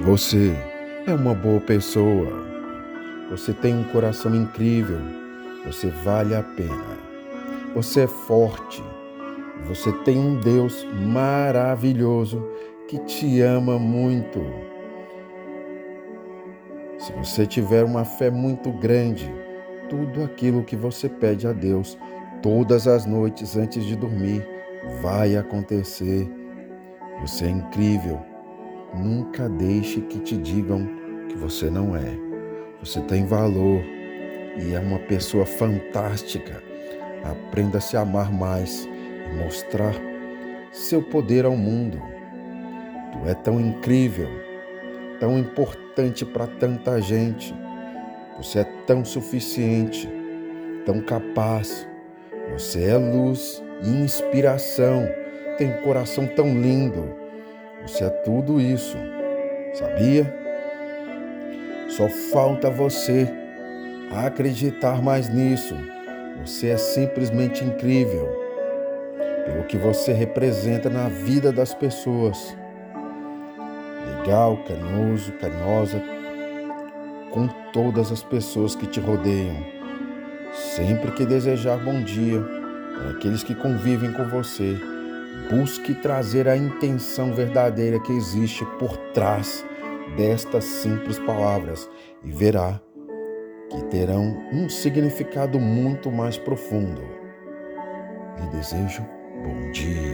Você é uma boa pessoa. Você tem um coração incrível. Você vale a pena. Você é forte. Você tem um Deus maravilhoso que te ama muito. Se você tiver uma fé muito grande, tudo aquilo que você pede a Deus todas as noites antes de dormir vai acontecer. Você é incrível. Nunca deixe que te digam que você não é. Você tem valor e é uma pessoa fantástica. Aprenda a se amar mais e mostrar seu poder ao mundo. Tu é tão incrível, tão importante para tanta gente. Você é tão suficiente, tão capaz. Você é luz e inspiração. Tem um coração tão lindo. Você é tudo isso. Sabia? Só falta você acreditar mais nisso. Você é simplesmente incrível pelo que você representa na vida das pessoas. Legal, carinhoso, carinhosa com todas as pessoas que te rodeiam. Sempre que desejar bom dia para aqueles que convivem com você, busque trazer a intenção verdadeira que existe por trás destas simples palavras e verá que terão um significado muito mais profundo. Lhe desejo bom dia.